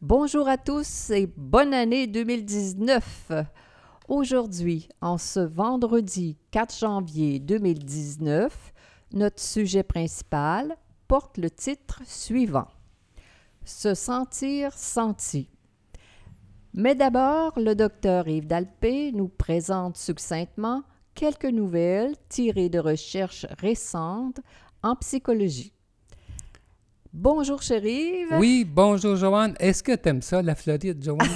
Bonjour à tous et bonne année 2019. Aujourd'hui, en ce vendredi 4 janvier 2019, notre sujet principal porte le titre suivant Se sentir senti. Mais d'abord, le docteur Yves Dalpé nous présente succinctement quelques nouvelles tirées de recherches récentes en psychologie. Bonjour, chérie. Oui, bonjour, Joanne. Est-ce que tu aimes ça, la Floride, Joanne?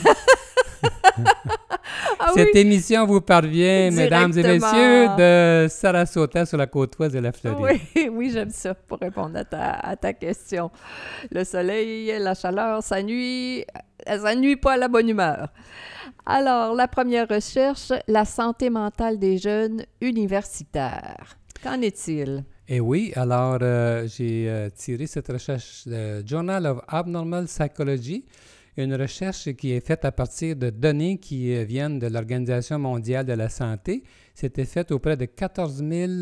Ah Cette oui, émission vous parvient, mesdames et messieurs, de Sarasota sur la côte ouest de la Floride. oui, oui, j'aime ça pour répondre à ta, à ta question. Le soleil, la chaleur, ça nuit, ça nuit pas à la bonne humeur. Alors, la première recherche, la santé mentale des jeunes universitaires. Qu'en est-il? Et oui, alors euh, j'ai euh, tiré cette recherche de Journal of Abnormal Psychology, une recherche qui est faite à partir de données qui euh, viennent de l'Organisation mondiale de la santé. C'était fait auprès de 14 000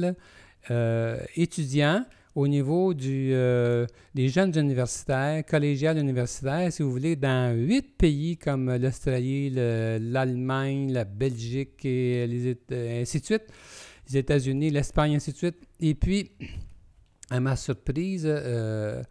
euh, étudiants au niveau des jeunes universitaires, collégiales universitaires, si vous voulez, dans huit pays comme l'Australie, le- l'Allemagne, la Belgique et ainsi de suite, les États-Unis, l'Espagne, ainsi de suite. Et puis, à ma surprise, euh,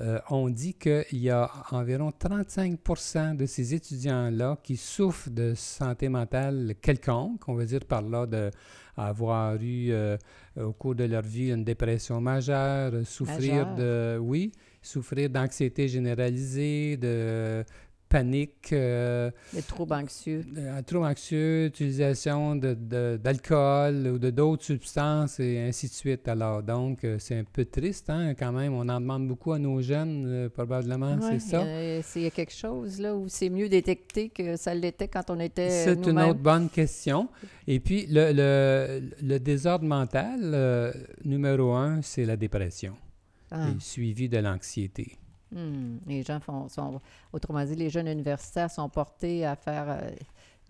euh, on dit qu'il y a environ 35% de ces étudiants-là qui souffrent de santé mentale quelconque, on veut dire par là d'avoir eu euh, au cours de leur vie une dépression majeure, souffrir de, oui, souffrir d'anxiété généralisée, de panique, euh, anxieux. trouble anxieux, utilisation de- de- d'alcool ou de d'autres substances et ainsi de suite. Alors, donc, euh, c'est un peu triste, hein, quand même. On en demande beaucoup à nos jeunes, euh, probablement, Ouais, c'est ça. Il y, a, c'est- il y a quelque chose là où c'est mieux détecté que ça l'était quand on était C'est une autre bonne question. Et puis, le, le- le désordre mental, euh, numéro un, c'est la dépression, Ah. et suivi de l'anxiété. Hmm, Les gens font, sont, autrement dit, les jeunes universitaires sont portés à faire euh,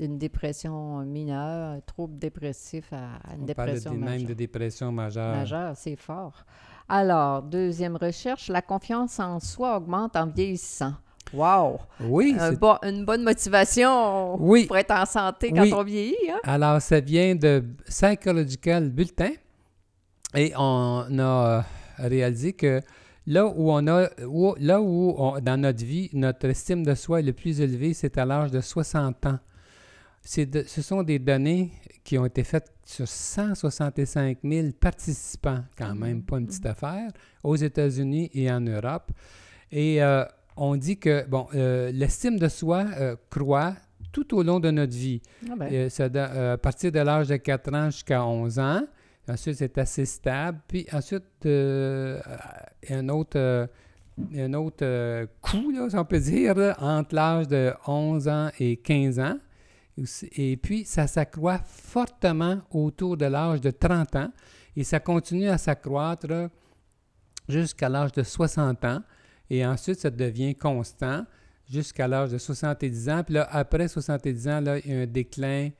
une dépression mineure, un trouble dépressif à, à une On parle de- dépression même majeure. de dépression majeure. Majeure, c'est fort. Alors, deuxième recherche, la confiance en soi augmente en vieillissant. Wow! Oui, Un c'est- bon- une bonne motivation Oui. pour être en santé quand Oui. on vieillit. Hein? Alors, ça vient de Psychological Bulletin et on a euh, réalisé que là où on a, où- là où on- dans notre vie, notre estime de soi est le plus élevée, c'est à l'âge de 60 ans. De- ce sont des données qui ont été faites sur 165 000 participants, quand même, pas une petite affaire, aux États-Unis et en Europe. Et euh, on dit que, bon, euh, l'estime de soi euh, croît tout au long de notre vie. Ah ben, ça à partir de l'âge de 4 ans jusqu'à 11 ans. Ensuite, c'est assez stable. Puis ensuite, euh, un autre, euh, un autre euh, coup, si on peut dire, entre l'âge de 11 ans et 15 ans. Et puis, ça s'accroît fortement autour de l'âge de 30 ans. Et ça continue à s'accroître jusqu'à l'âge de 60 ans. Et ensuite, ça devient constant jusqu'à l'âge de 70 ans. Puis là, après 70 ans, il y a un déclin,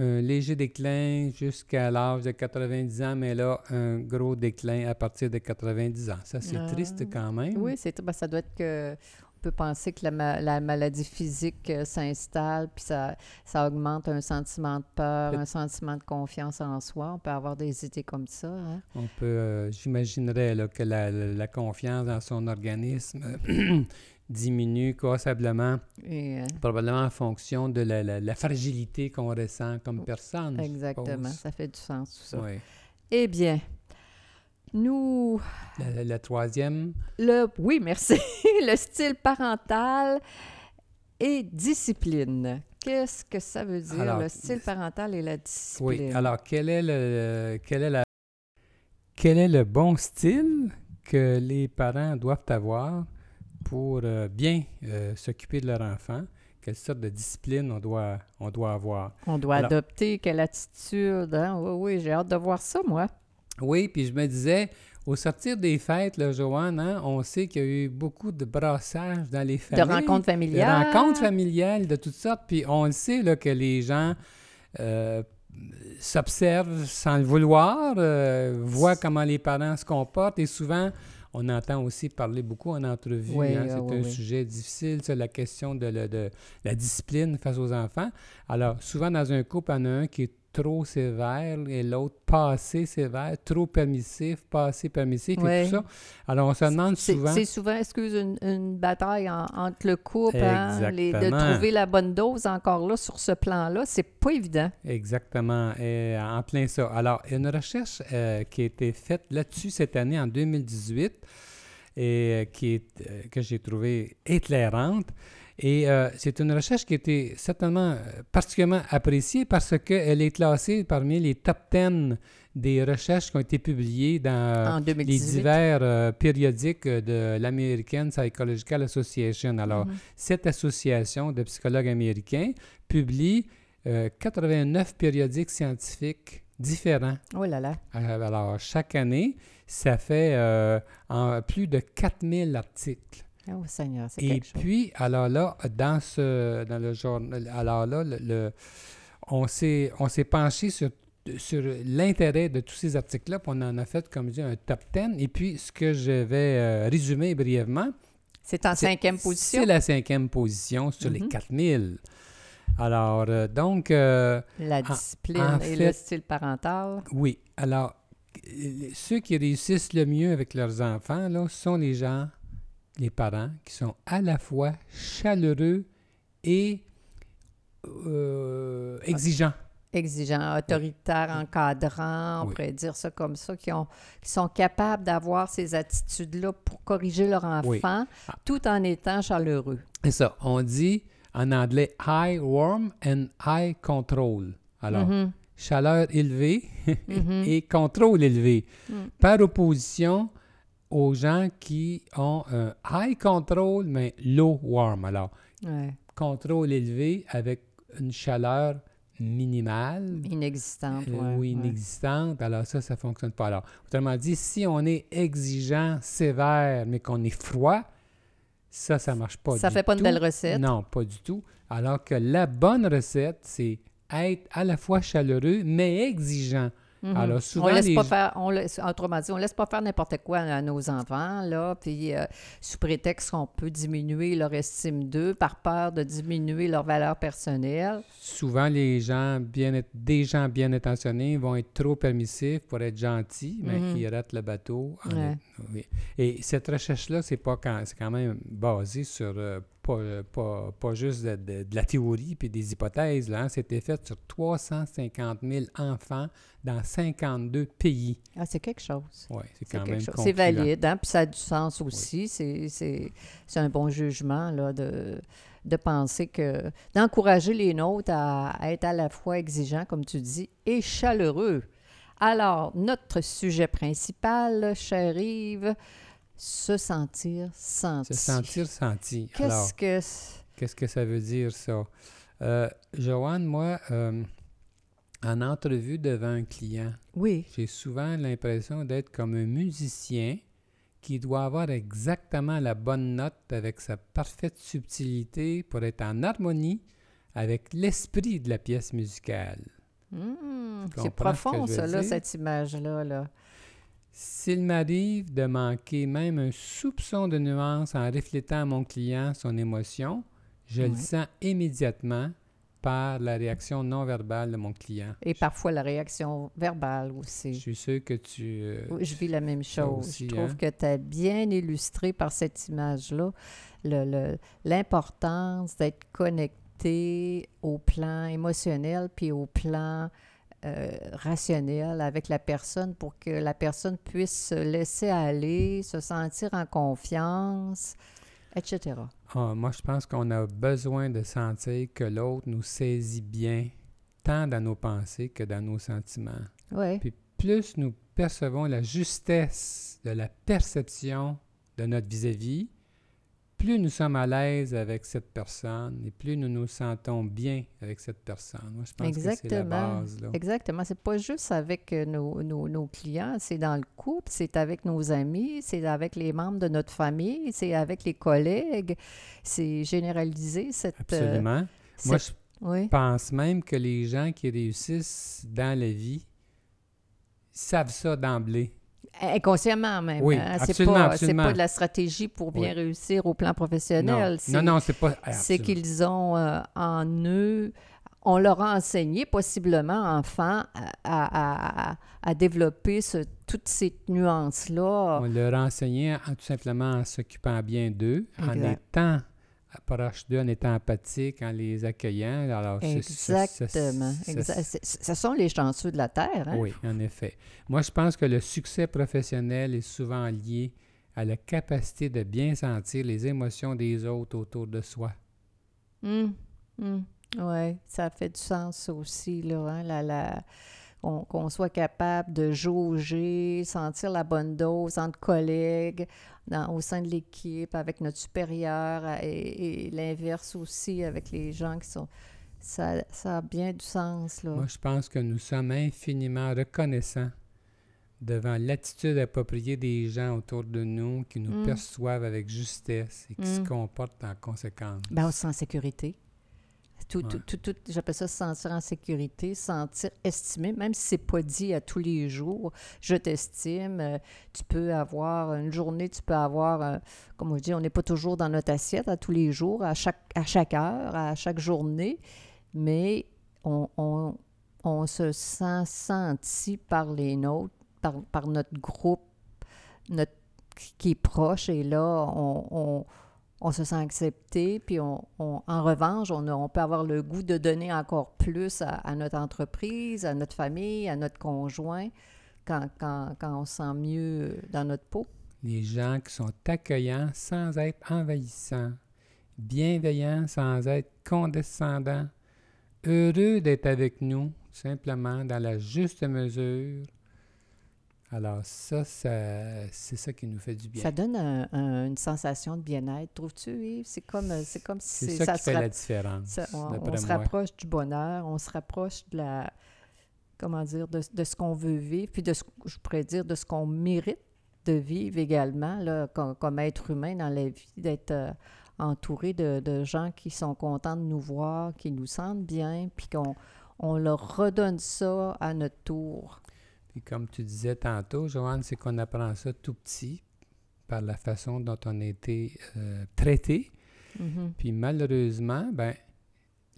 un léger déclin jusqu'à l'âge de 90 ans, mais là, un gros déclin à partir de 90 ans. Ça, c'est Ah. triste quand même. oui, c'est, ben, ça doit être que. On peut penser que la, ma- la maladie physique euh, s'installe, puis ça, ça augmente un sentiment de peur, un sentiment de confiance en soi. On peut avoir des idées comme ça. hein. On peut, euh, j'imaginerais que la confiance dans son organisme diminue Et, euh, probablement en fonction de la, la- la fragilité qu'on ressent comme personne. exactement, ça fait du sens tout ça. Oui. Eh bien, nous, La, la troisième, le, oui, merci, le style parental et discipline. Qu'est-ce que ça veut dire, Alors, le style parental et la discipline? Oui, alors quel est le quel est la quel est le bon style que les parents doivent avoir pour euh, bien euh, s'occuper de leur enfant? quelle sorte de discipline on doit, on doit avoir. On doit Alors- adopter quelle attitude. Hein? Oui, oui, j'ai hâte de voir ça, moi. Oui, puis je me disais, au sortir des fêtes, là, Joanne, hein, on sait qu'il y a eu beaucoup de brassages dans les De familles. rencontres de familiales. rencontres familiales de toutes sortes. Puis on le sait là, que les gens euh, s'observent sans le vouloir, euh, voient comment les parents se comportent et souvent, on entend aussi parler beaucoup en entrevue. Oui, hein, ah, c'est oui, un oui. sujet difficile, ça, la question de, le- de la discipline face aux enfants. Alors, souvent dans un couple, il y en a un qui est trop sévère et l'autre pas assez sévère, trop permissif, pas assez permissif et tout ça. Alors, on se demande C'est souvent... c'est souvent, excuse, une, une bataille en- entre le couple, hein, les- de trouver la bonne dose encore là sur ce plan-là. C'est pas évident. Exactement, et en plein ça. Alors, une recherche euh, qui a été faite là-dessus cette année, en 2018, et euh, qui est, euh, que j'ai trouvée éclairante. Et euh, c'est une recherche qui a été certainement euh, particulièrement appréciée parce qu'elle est classée parmi les top 10 des recherches qui ont été publiées dans en les 2018. divers euh, périodiques de l'American Psychological Association. Alors, Mhm. cette association de psychologues américains publie euh, 89 périodiques scientifiques différents. Oh là là. Euh, Alors, chaque année, ça fait euh, en plus de 4000 articles. Oh Seigneur, c'est Et chose. puis, alors là, dans, ce, dans le journal, alors là, le, le- on s'est on s'est penché sur, sur l'intérêt de tous ces articles-là, puis on en a fait, comme je dis, un top 10. Et puis, ce que je vais euh, résumer brièvement, C'est en cinquième position? C'est la cinquième position sur les Mhm. 4000. Alors, euh, donc, euh, La discipline en et fait- le style parental? oui. Alors, ceux qui réussissent le mieux avec leurs enfants, là, sont les gens, les parents, qui sont à la fois chaleureux et euh, exigeants. exigeants, autoritaires, encadrants, on Oui. pourrait dire ça comme ça, qui, ont, qui sont capables d'avoir ces attitudes-là pour corriger leur enfant, Oui. Ah. tout en étant chaleureux. C'est ça. On dit en anglais high warm and high control. Alors, Mhm, chaleur élevée mhm. et contrôle élevé. Mm. Par opposition aux gens qui ont un high control, mais low warm. Alors, Ouais, contrôle élevé avec une chaleur minimale inexistante. euh, ouais, ou ouais. inexistante. Alors, ça, ça ne fonctionne pas. Alors, autrement dit, si on est exigeant, sévère, mais qu'on est froid, ça, ça ne marche pas. Ça du fait pas une tout. belle recette? Non, pas du tout. Alors que la bonne recette, c'est être à la fois chaleureux, mais exigeant. Alors, souvent, on laisse les pas faire, on laisse, autrement dit, on laisse pas faire n'importe quoi à nos enfants, là, puis euh, sous prétexte qu'on peut diminuer leur estime d'eux par peur de diminuer leur valeur personnelle. Souvent, les gens bien, des gens bien intentionnés vont être trop permissifs pour être gentils, mais Mhm. ils ratent le bateau. en Ouais. Et cette recherche-là, c'est pas quand, c'est quand même basé sur euh, pas, euh, pas, pas juste de, de- de la théorie puis des hypothèses. Là, hein. C'était fait sur 350 000 enfants dans 52 pays. Ah, c'est quelque chose. Ouais, c'est quand même. C'est valide, hein, puis ça a du sens aussi. C'est- C'est c'est un bon jugement là, de, de penser que d'encourager les nôtres à, à être à la fois exigeants, comme tu dis, et chaleureux. Alors, notre sujet principal, cher Yves, se sentir senti. Se sentir senti. Qu'est-ce que? Qu'est-ce que ça veut dire, ça? Euh, Joanne, moi, euh, en entrevue devant un client, Oui. j'ai souvent l'impression d'être comme un musicien qui doit avoir exactement la bonne note avec sa parfaite subtilité pour être en harmonie avec l'esprit de la pièce musicale. Tu c'est profond, ça, là, cette image-là. Là. S'il m'arrive de manquer même un soupçon de nuance en reflétant à mon client son émotion, je le sens immédiatement par la réaction non verbale de mon client. Et parfois la réaction verbale Je aussi. suis sûr que tu... euh, je vis la même chose. aussi, je trouve hein? que tu as bien illustré par cette image-là le- le- l'importance d'être connecté au plan émotionnel puis au plan euh, rationnel avec la personne pour que la personne puisse se laisser aller, se sentir en confiance, etc. ah, moi, je pense qu'on a besoin de sentir que l'autre nous saisit bien, tant dans nos pensées que dans nos sentiments. Oui, Puis plus nous percevons la justesse de la perception de notre vis-à-vis, plus nous sommes à l'aise avec cette personne, et plus nous nous sentons bien avec cette personne. Moi, je pense Exactement. que c'est la base. Là. Exactement. C'est pas juste avec euh, nos, nos- nos clients, c'est dans le couple, c'est avec nos amis, c'est avec les membres de notre famille, c'est avec les collègues. C'est généralisé cette. euh, Absolument. Moi, cette- je oui. pense même que les gens qui réussissent dans la vie savent ça d'emblée. Inconsciemment même. Oui, hein. C'est pas, de la stratégie pour bien Oui. réussir au plan professionnel. Non, C'est- non, non, c'est pas. ah, c'est qu'ils ont euh, en eux, on leur a enseigné possiblement, enfants, à, à- à- à développer ce- toutes ces nuances-là. On leur a enseigné en- tout simplement en s'occupant bien d'eux, en étant proche d'eux, en étant empathique, en les accueillant. Alors, Exactement. Ce sont les chanceux de la Terre. hein? Oui, en effet. Moi, je pense que le succès professionnel est souvent lié à la capacité de bien sentir les émotions des autres autour de soi. Oui, ça fait du sens aussi, là, hein, la- la- qu'on soit capable de jauger, sentir la bonne dose entre collègues, dans- au sein de l'équipe, avec notre supérieur, et, et l'inverse aussi avec les gens qui sont... Ça, ça a bien du sens, là. Moi, je pense que nous sommes infiniment reconnaissants devant l'attitude appropriée des gens autour de nous qui nous Mm. perçoivent avec justesse et qui se Mm. comportent en conséquence. Ben, on se sent en sécurité. Tout, Ouais. tout, tout, tout- j'appelle ça se sentir en sécurité, se sentir estimé, même si c'est pas dit à tous les jours. Je t'estime. euh, tu peux avoir une journée, tu peux avoir, euh, comme on dit, on n'est pas toujours dans notre assiette à tous les jours, à chaque, à chaque heure, à chaque journée, mais on, on, on se sent senti par les nôtres, par, par notre groupe, notre, qui est proche, et là, on, on- on se sent accepté, puis on, en revanche, on, peut avoir le goût de donner encore plus à, à notre entreprise, à notre famille, à notre conjoint, quand, quand, quand on se sent mieux dans notre peau. Les gens qui sont accueillants sans être envahissants, bienveillants sans être condescendants, heureux d'être avec nous, simplement dans la juste mesure. Alors ça, ça c'est ça qui nous fait du bien. Ça donne un- un- une sensation de bien-être, trouves-tu, Yves? C'est comme, c'est comme si C'est ça, qui fait la différence, ça- on, se rapproche du bonheur, on se rapproche de la, comment dire, de, de ce qu'on veut vivre, puis de ce, je pourrais dire, de ce qu'on mérite de vivre également, là, comme, comme être humain dans la vie, d'être euh, entouré de, de gens qui sont contents de nous voir, qui nous sentent bien, puis qu'on on leur redonne ça à notre tour. Puis comme tu disais tantôt, Joanne, c'est qu'on apprend ça tout petit par la façon dont on a été euh, traité. Mhm. Puis malheureusement, ben,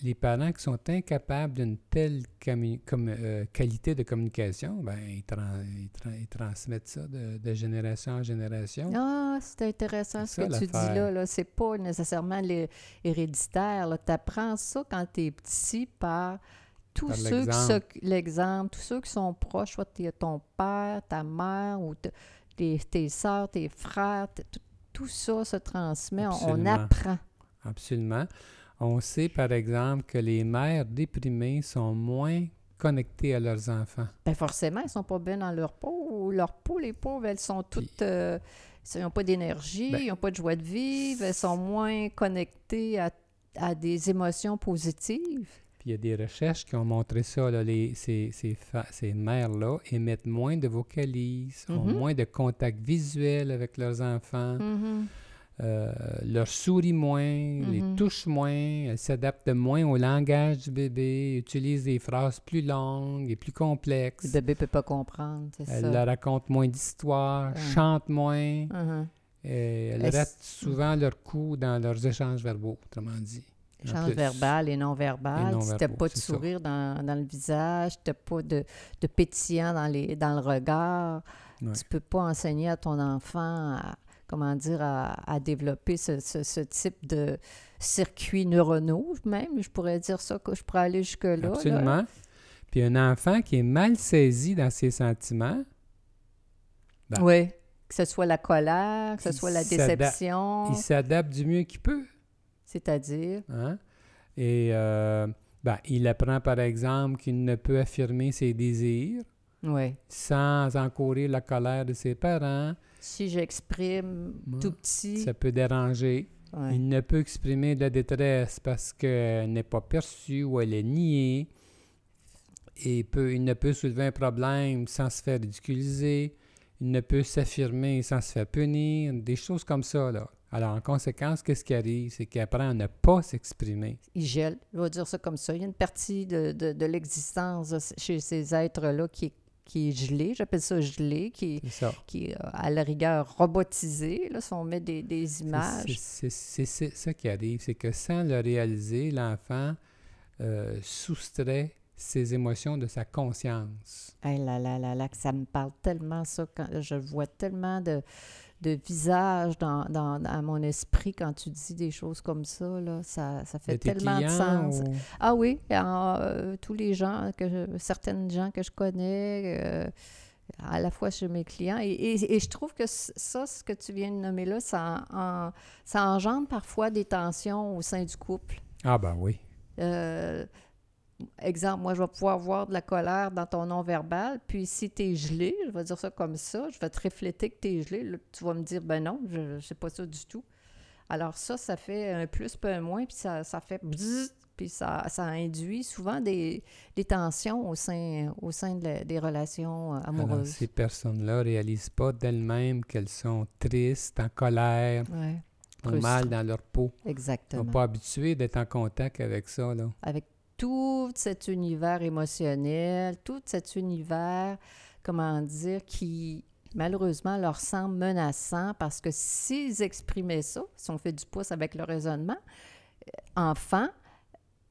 les parents qui sont incapables d'une telle comme, euh, qualité de communication, ben, ils, tran- ils tran- ils transmettent ça de, de génération en génération. Ah, c'est intéressant ce que tu dis là. là. C'est pas nécessairement héréditaire. Tu apprends ça quand tu es petit par tous ceux qui l'exemple. tous ceux qui sont proches, soit ton père, ta mère ou te- tes, tes soeurs, tes frères, tout, ça se transmet. On- apprend. Absolument. On sait, par exemple, que les mères déprimées sont moins connectées à leurs enfants. Ben forcément, ils sont pas bien dans leur peau. Leur peau, les pauvres, elles sont toutes... euh, ils n'ont pas d'énergie, Ben, ils n'ont pas de joie de vivre, elles sont moins connectées à, à des émotions positives. Puis il y a des recherches qui ont montré ça. là, les, ces ces, mères-là émettent moins de vocalises, ont Mhm. moins de contact visuel avec leurs enfants, Mhm. euh, leur sourient moins, les Mhm. touchent moins, elles s'adaptent moins au langage du bébé, utilisent des phrases plus longues et plus Le complexes. bébé peut pas comprendre, c'est ça. leur racontent moins d'histoires, Ouais. chantent moins. Et elles ratent souvent leur coup dans leurs échanges verbaux, autrement dit. En Échange plus. verbal et non verbal. Si verbaux, pas de sourire dans, dans le visage, t'as pas de, de pétillant dans, les, dans le regard, Ouais. tu peux pas enseigner à ton enfant à, comment dire, à, à développer ce, ce- ce type de circuits neuronaux, même, je pourrais dire ça, que je pourrais aller jusque-là. là. Absolument. Puis un enfant qui est mal saisi dans ses sentiments, Ben, Oui, que ce soit la colère, que ce soit la déception, il s'adapte du mieux qu'il peut. C'est-à-dire, hein? Et euh, ben, il apprend par exemple qu'il ne peut affirmer ses désirs sans encourir la colère de ses parents. Si j'exprime Ouais. tout petit, Ça peut déranger. Ouais. Il ne peut exprimer de la détresse parce qu'elle n'est pas perçue ou elle est niée. Et peut, il ne peut soulever un problème sans se faire ridiculiser. Il ne peut s'affirmer sans se faire punir. Des choses comme ça, là. Alors, en conséquence, qu'est-ce qui arrive? C'est qu'il apprend à ne pas s'exprimer. Il gèle, je vais dire ça comme ça. Il y a une partie de, de, de l'existence chez ces êtres-là qui est, qui est gelée, j'appelle ça gelé, qui, C'est ça. qui est euh, à la rigueur robotisé, là, si on met des, des images. C'est ça qui arrive. C'est que sans le réaliser, l'enfant euh, soustrait ses émotions de sa conscience. Hey là là là là, que ça me parle tellement ça, quand je vois tellement de, de visages dans, dans, dans mon esprit quand tu dis des choses comme ça, là, ça, ça fait De tellement de sens. ou- Ah oui, en, euh, tous les gens, que je- certaines gens que je connais, euh, à la fois chez mes clients. Et, et- et je trouve que ça, ce que tu viens de nommer là, ça, en- ça engendre parfois des tensions au sein du couple. Ah ben oui. Euh, exemple, moi, je vais pouvoir voir de la colère dans ton non-verbal, puis si tu es gelé, je vais dire ça comme ça, je vais te refléter que tu es gelé, là, tu vas me dire, ben non, je ne sais pas ça du tout. Alors ça, ça fait un plus, peu un moins, puis ça, ça fait bzzz, puis ça, ça induit souvent des, des tensions au sein, au sein de la- des relations euh, Alors, amoureuses. ces personnes-là réalisent pas d'elles-mêmes qu'elles sont tristes, en colère, Ouais, mal dans leur peau. Ils sont exactement. pas habitués d'être en contact avec ça. Là. avec tout cet univers émotionnel, tout cet univers, comment dire, qui malheureusement leur semble menaçant parce que s'ils exprimaient ça, si on fait du pouce avec le raisonnement, euh, enfants,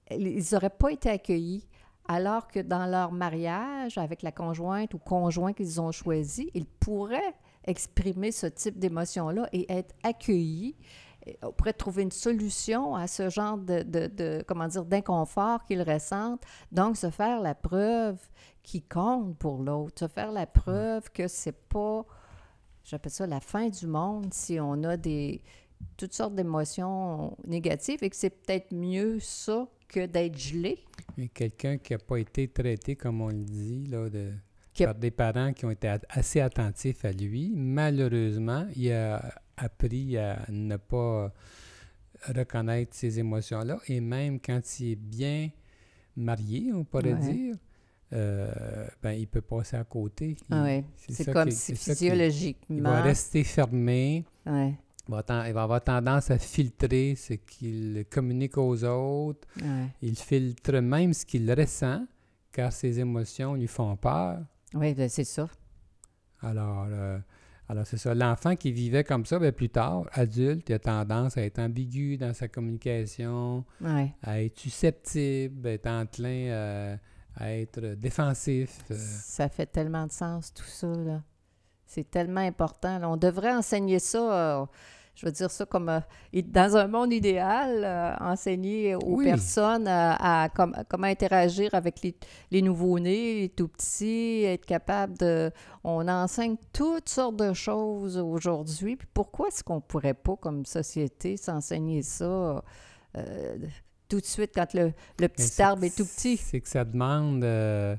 ils n'auraient pas été accueillis. Alors que dans leur mariage avec la conjointe ou conjoint qu'ils ont choisi, ils pourraient exprimer ce type d'émotion-là et être accueillis on pourrait trouver une solution à ce genre de, de- de- comment dire, d'inconfort qu'ils ressentent. Donc, se faire la preuve qui compte pour l'autre, se faire la preuve que c'est pas, j'appelle ça la fin du monde si on a des toutes sortes d'émotions négatives et que c'est peut-être mieux ça que d'être gelé. Quelqu'un qui n'a pas été traité, comme on le dit, là, de, a- par des parents qui ont été assez attentifs à lui, malheureusement, il a appris à ne pas reconnaître ces émotions-là. Et même quand il est bien marié, on pourrait Ouais. dire, euh, ben, il peut passer à côté. Il- Ah c'est comme qui- si physiologiquement. Il va rester fermé. Ouais, Il va, ten- il va avoir tendance à filtrer ce qu'il communique aux autres. ouais. Il filtre même ce qu'il ressent, car ses émotions lui font peur. Oui, ben, c'est ça. Alors, euh, alors c'est ça. L'enfant qui vivait comme ça, ben, plus tard, adulte, il a tendance à être ambigu dans sa communication, Ouais. à être susceptible, être enclin à, à être défensif. euh. Ça fait tellement de sens, tout ça, là. C'est tellement important. là. On devrait enseigner ça, euh, je veux dire ça comme... euh, dans un monde idéal, euh, enseigner aux Oui. personnes à, à com- comment interagir avec les, les nouveau-nés, les tout-petits, être capable de... On enseigne toutes sortes de choses aujourd'hui. Puis pourquoi est-ce qu'on pourrait pas, comme société, s'enseigner ça euh, tout de suite quand le, le petit arbre est tout petit? C'est que ça demande, euh,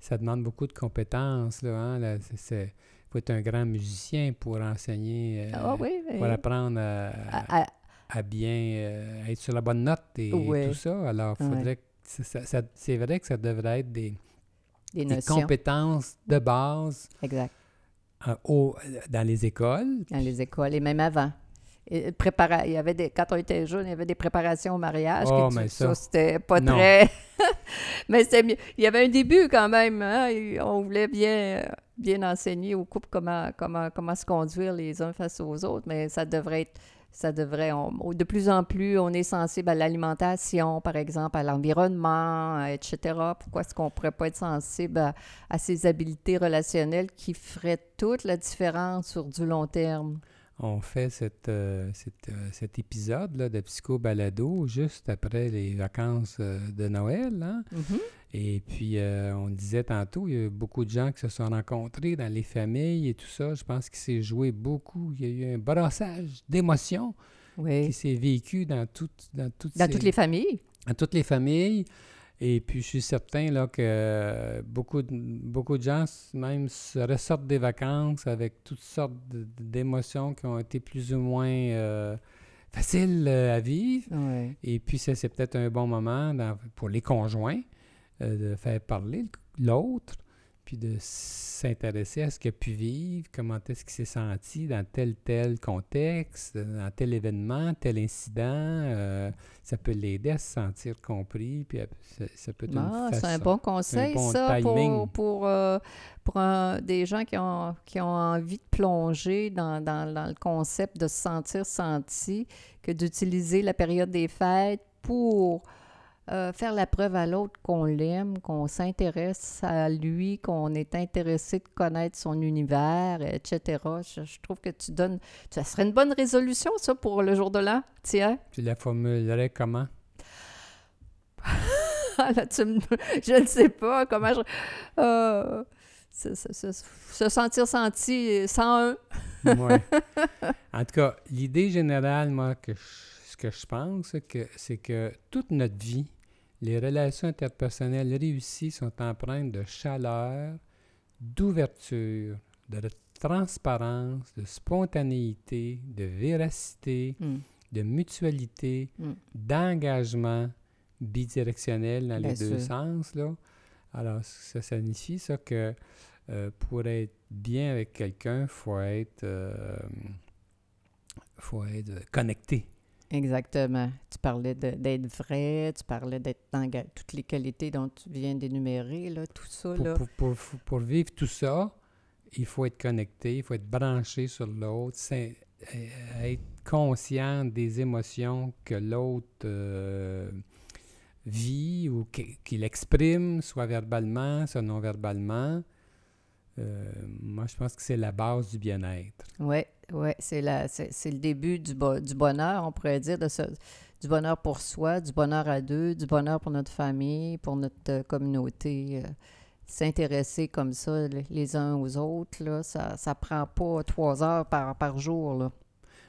ça demande beaucoup de compétences. Là, hein, là, c'est- c'est- faut être un grand musicien pour enseigner, euh, Ah oui, pour apprendre à, à- à- à bien euh, être sur la bonne note et, tout ça. Alors, faudrait c'est vrai que ça devrait être des, des compétences de base Exact. euh, au- dans les écoles. Dans les écoles et même avant. Et prépara- il y avait des, quand on était jeune, il y avait des préparations au mariage. Oh, tu- ça- c'était pas Non. très. mais c'était mieux. Il y avait un début quand même. hein, On voulait bien, bien enseigner aux couples comment, comment, comment se conduire les uns face aux autres, mais ça devrait être. Ça devrait. on- de plus en plus, on est sensible à l'alimentation, par exemple, à l'environnement, etc. Pourquoi est-ce qu'on ne pourrait pas être sensible à, à ces habiletés relationnelles qui feraient toute la différence sur du long terme? On fait cette, euh, cette, euh, cet épisode-là de Psycho Balado juste après les vacances euh, de Noël. hein? Mhm. Et puis, euh, on disait tantôt, il y a beaucoup de gens qui se sont rencontrés dans les familles et tout ça. Je pense qu'il s'est joué beaucoup. Il y a eu un brassage d'émotions Oui. qui s'est vécu dans, toutes dans, toutes, Dans ces- toutes les familles? dans toutes les familles. Et puis, je suis certain là, que beaucoup, de, beaucoup de gens même se ressortent des vacances avec toutes sortes d'émotions qui ont été plus ou moins euh, facile euh, à vivre. Ouais. Et puis, ça, c'est peut-être un bon moment dans- pour les conjoints euh, de faire parler l'autre, puis de s'intéresser à ce qu'il a pu vivre, comment est-ce qu'il s'est senti dans tel tel contexte, dans tel événement, tel incident. euh, ça peut l'aider à se sentir compris, puis ça, ça peut être Ah, c'est un bon conseil, bon ça, timing. pour, pour, euh, pour un- des gens qui ont, qui ont envie de plonger dans, dans- dans le concept de se sentir senti, que d'utiliser la période des fêtes pour euh, faire la preuve à l'autre qu'on l'aime, qu'on s'intéresse à lui, qu'on est intéressé de connaître son univers, etc. Je, je trouve que tu donnes... Ça serait une bonne résolution, ça, pour le jour de l'an, tiens. Tu la formulerais comment? Ah, là, tu me- Je ne sais pas comment je... euh, se, se- se- se sentir senti 101. Ouais. En tout cas, l'idée générale, moi, que je- ce que je pense, c'est que, c'est que toute notre vie, les relations interpersonnelles réussies sont empreintes de chaleur, d'ouverture, de transparence, de spontanéité, de véracité, Hmm. de mutualité, Mm. d'engagement bidirectionnel dans Bien les deux sens. Là. Alors, ça signifie ça que euh, pour être bien avec quelqu'un, il faut être, euh, faut être connecté. Exactement. Tu parlais d'être vrai, tu parlais d'être enga- toutes les qualités dont tu viens d'énumérer, là, tout ça. Pour, Là. pour- pour- pour vivre tout ça, il faut être connecté, il faut être branché sur l'autre, euh, être conscient des émotions que l'autre euh, vit ou qu'il exprime, soit verbalement, soit non verbalement. Euh, moi, je pense que c'est la base du bien-être. Oui, ouais, c'est la- c'est c'est le début du, bo- du bonheur, on pourrait dire, de ce- du bonheur pour soi, du bonheur à deux, du bonheur pour notre famille, pour notre euh, communauté. euh, S'intéresser comme ça les- les uns aux autres, là, ça ne prend pas trois heures par, par jour. Là.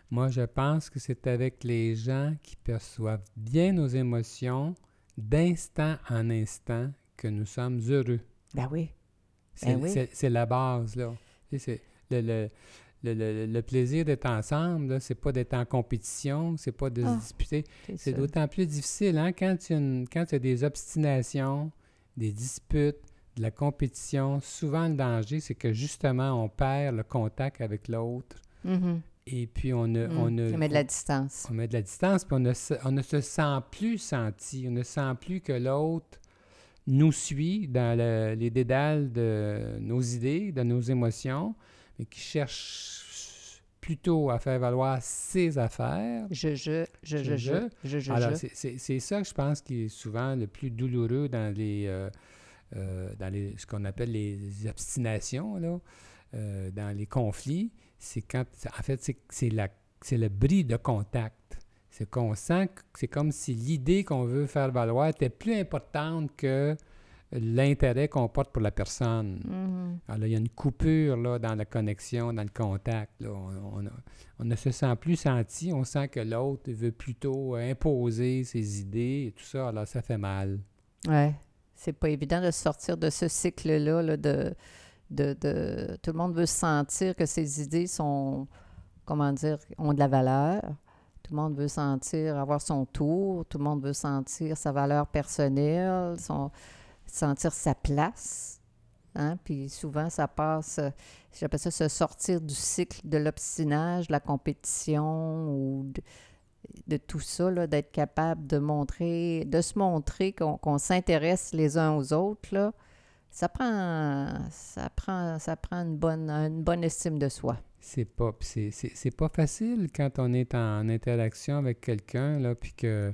Moi, je pense que c'est avec les gens qui perçoivent bien nos émotions d'instant en instant que nous sommes heureux. Ben oui. C'est Ben oui. c'est- la base, là. Tu c'est le, le, le, le- le plaisir d'être ensemble, c'est pas d'être en compétition, c'est pas de Ah, se disputer. c'est d'autant plus difficile hein, quand il y, a une- quand il y a des obstinations, des disputes, de la compétition. Souvent, le danger, c'est que justement, on perd le contact avec l'autre Mhm. et puis on ne, Mm. on On met de la distance. on met de la distance, puis on ne, on ne se sent plus senti. On ne sent plus que l'autre nous suit dans le- les dédales de nos idées, de nos émotions, mais qui cherche plutôt à faire valoir ses affaires. Je, je, je, je, Je, je, je, Alors, c'est- ça que je pense qui est souvent le plus douloureux dans les, euh, euh, dans les ce qu'on appelle les obstinations, là, euh, dans les conflits. C'est quand, en fait, c'est le bris de contact. C'est qu'on sent que c'est comme si l'idée qu'on veut faire valoir était plus importante que l'intérêt qu'on porte pour la personne. Mhm. Alors, il y a une coupure là, dans la connexion, dans le contact. là. On, on- on ne se sent plus senti. On sent que l'autre veut plutôt imposer ses idées et tout ça. Alors, ça fait mal. Ouais. C'est pas évident de sortir de ce cycle-là, là, de, de, de- Tout le monde veut sentir que ses idées sont, comment dire, ont de la valeur. Tout le monde veut sentir avoir son tour. Tout le monde veut sentir sa valeur personnelle, son, sentir sa place. Hein? Puis souvent, ça passe, euh, j'appelle ça se sortir du cycle de l'obstinage, de la compétition ou de, tout ça, d'être capable de montrer, de se montrer qu'on qu'on s'intéresse les uns aux autres, là, ça prend, ça prend, ça prend une bonne, une bonne estime de soi. C'est pas, c'est, c'est, pas facile quand on est en interaction avec quelqu'un, là, puis que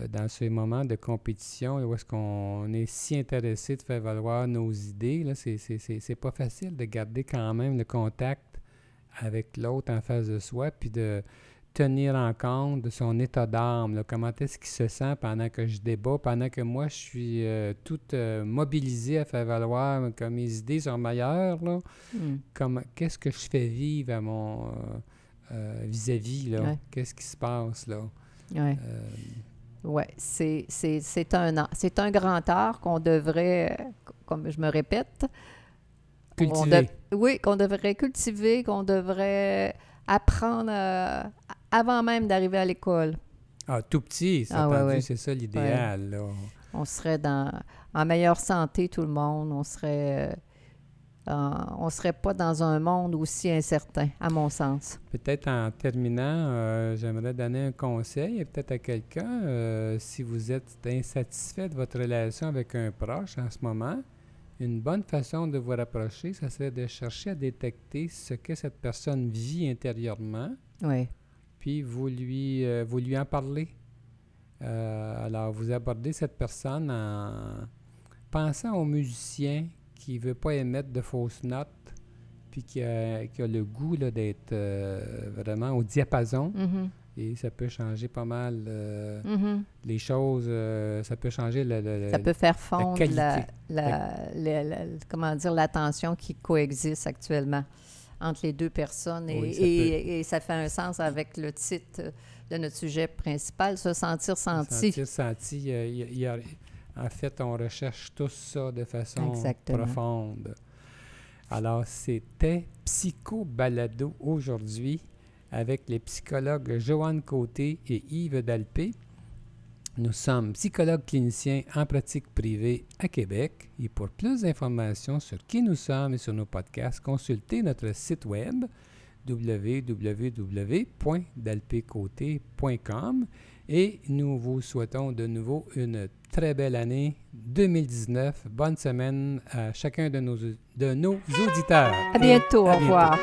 euh, dans ces moments de compétition, où est-ce qu'on est si intéressé de faire valoir nos idées, là, c'est, c'est pas facile de garder quand même le contact avec l'autre en face de soi, puis de tenir en compte de son état d'âme, comment est-ce qu'il se sent pendant que je débat, pendant que moi je suis euh, toute euh, mobilisée à faire valoir que mes idées sont meilleures, là Hmm. comment qu'est-ce que je fais vivre à mon euh, euh, vis-à-vis Ouais. qu'est-ce qui se passe là? Ouais. Ouais, c'est, un, un grand art qu'on devrait, comme je me répète, on cultiver de- oui, qu'on devrait cultiver, qu'on devrait apprendre à, avant même d'arriver à l'école. Ah, tout petit, c'est Ah, ouais, entendu, ouais. c'est ça l'idéal. On serait dans, en meilleure santé, tout le monde. On serait... euh, on serait pas dans un monde aussi incertain, à mon sens. Peut-être en terminant, euh, j'aimerais donner un conseil peut-être à quelqu'un, euh, si vous êtes insatisfait de votre relation avec un proche en ce moment, une bonne façon de vous rapprocher, ça serait de chercher à détecter ce que cette personne vit intérieurement, Oui. Puis vous lui, euh, vous lui en parlez. Euh, alors, vous abordez cette personne en pensant au musicien qui ne veut pas émettre de fausses notes, puis qui a, qui a le goût d'être euh, vraiment au diapason. Mhm. Et ça peut changer pas mal euh, Mhm. les choses. ça peut changer le, Ça peut faire fondre qualité. la, la- la- comment dire, la tension qui coexiste actuellement entre les deux personnes. Et, Oui, ça et- et ça fait un sens avec le titre de notre sujet principal, se sentir senti. sentir senti. euh, il y a- il y a- en fait, on recherche tous ça de façon Exactement. profonde. Alors, c'était Psycho Balado aujourd'hui avec les psychologues Joanne Côté et Yves Dalpé. Nous sommes psychologues cliniciens en pratique privée à Québec. Et pour plus d'informations sur qui nous sommes et sur nos podcasts, consultez notre site web www.dalpécoté.com et nous vous souhaitons de nouveau une très belle année 2019. Bonne semaine à chacun de nos, de nos auditeurs. À bientôt. À au bientôt. revoir.